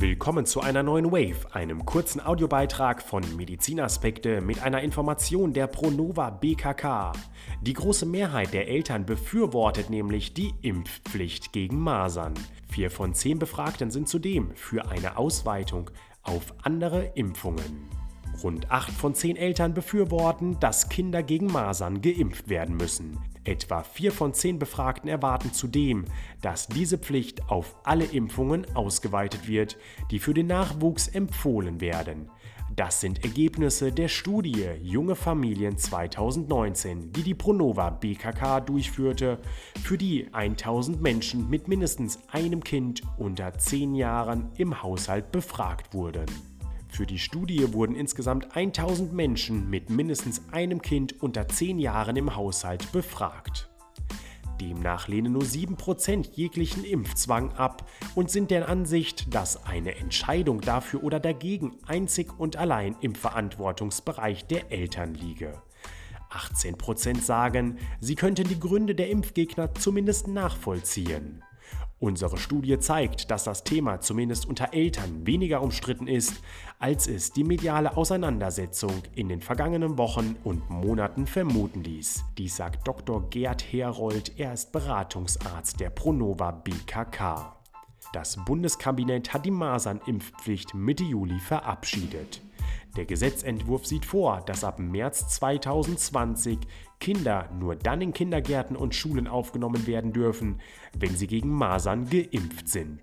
Willkommen zu einer neuen Wave, einem kurzen Audiobeitrag von Medizinaspekte mit einer Information der Pronova BKK. Die große Mehrheit der Eltern befürwortet nämlich die Impfpflicht gegen Masern. Vier von zehn Befragten sind zudem für eine Ausweitung auf andere Impfungen. Rund acht von zehn Eltern befürworten, dass Kinder gegen Masern geimpft werden müssen. Etwa vier von zehn Befragten erwarten zudem, dass diese Pflicht auf alle Impfungen ausgeweitet wird, die für den Nachwuchs empfohlen werden. Das sind Ergebnisse der Studie Junge Familien 2019, die die Pronova BKK durchführte, für die 1000 Menschen mit mindestens einem Kind unter 10 Jahren im Haushalt befragt wurden. Für die Studie wurden insgesamt 1000 Menschen mit mindestens einem Kind unter 10 Jahren im Haushalt befragt. Demnach lehnen nur 7% jeglichen Impfzwang ab und sind der Ansicht, dass eine Entscheidung dafür oder dagegen einzig und allein im Verantwortungsbereich der Eltern liege. 18% sagen, sie könnten die Gründe der Impfgegner zumindest nachvollziehen. Unsere Studie zeigt, dass das Thema zumindest unter Eltern weniger umstritten ist, als es die mediale Auseinandersetzung in den vergangenen Wochen und Monaten vermuten ließ. Dies sagt Dr. Gerd Herold, er ist Beratungsarzt der Pronova BKK. Das Bundeskabinett hat die Masernimpfpflicht Mitte Juli verabschiedet. Der Gesetzentwurf sieht vor, dass ab März 2020 Kinder nur dann in Kindergärten und Schulen aufgenommen werden dürfen, wenn sie gegen Masern geimpft sind.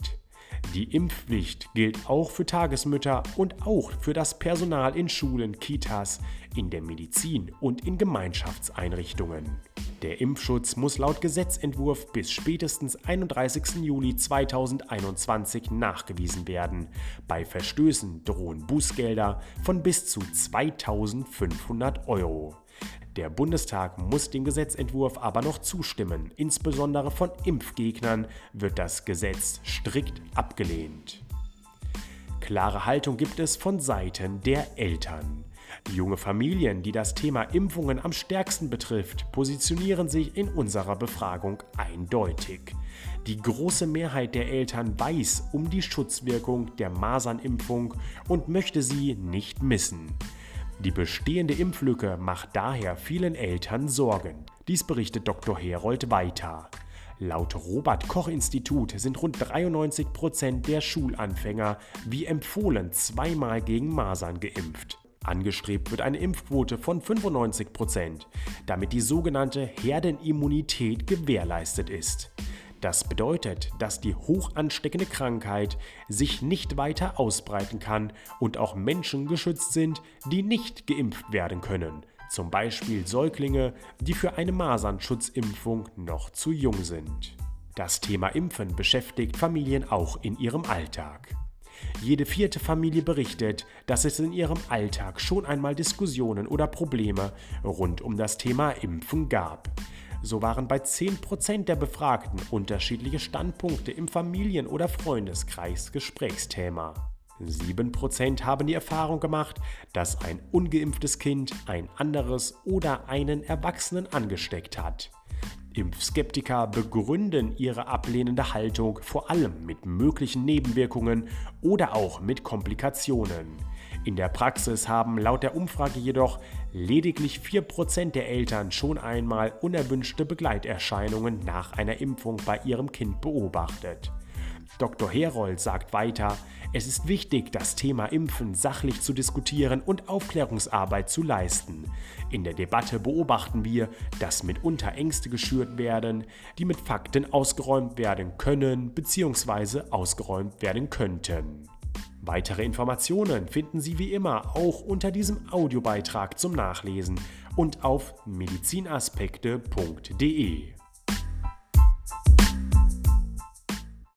Die Impfpflicht gilt auch für Tagesmütter und auch für das Personal in Schulen, Kitas, in der Medizin und in Gemeinschaftseinrichtungen. Der Impfschutz muss laut Gesetzentwurf bis spätestens 31. Juli 2021 nachgewiesen werden. Bei Verstößen drohen Bußgelder von bis zu 2500 Euro. Der Bundestag muss dem Gesetzentwurf aber noch zustimmen. Insbesondere von Impfgegnern wird das Gesetz strikt abgelehnt. Klare Haltung gibt es von Seiten der Eltern. Junge Familien, die das Thema Impfungen am stärksten betrifft, positionieren sich in unserer Befragung eindeutig. Die große Mehrheit der Eltern weiß um die Schutzwirkung der Masernimpfung und möchte sie nicht missen. Die bestehende Impflücke macht daher vielen Eltern Sorgen. Dies berichtet Dr. Herold weiter. Laut Robert Koch Institut sind rund 93 Prozent der Schulanfänger wie empfohlen zweimal gegen Masern geimpft. Angestrebt wird eine Impfquote von 95 Prozent, damit die sogenannte Herdenimmunität gewährleistet ist. Das bedeutet, dass die hoch ansteckende Krankheit sich nicht weiter ausbreiten kann und auch Menschen geschützt sind, die nicht geimpft werden können, zum Beispiel Säuglinge, die für eine Masernschutzimpfung noch zu jung sind. Das Thema Impfen beschäftigt Familien auch in ihrem Alltag. Jede vierte Familie berichtet, dass es in ihrem Alltag schon einmal Diskussionen oder Probleme rund um das Thema Impfen gab. So waren bei 10% der Befragten unterschiedliche Standpunkte im Familien- oder Freundeskreis Gesprächsthema. 7% haben die Erfahrung gemacht, dass ein ungeimpftes Kind ein anderes oder einen Erwachsenen angesteckt hat. Impfskeptiker begründen ihre ablehnende Haltung vor allem mit möglichen Nebenwirkungen oder auch mit Komplikationen. In der Praxis haben laut der Umfrage jedoch lediglich 4% der Eltern schon einmal unerwünschte Begleiterscheinungen nach einer Impfung bei ihrem Kind beobachtet. Dr. Herold sagt weiter, es ist wichtig, das Thema Impfen sachlich zu diskutieren und Aufklärungsarbeit zu leisten. In der Debatte beobachten wir, dass mitunter Ängste geschürt werden, die mit Fakten ausgeräumt werden können bzw. ausgeräumt werden könnten. Weitere Informationen finden Sie wie immer auch unter diesem Audiobeitrag zum Nachlesen und auf medizinaspekte.de.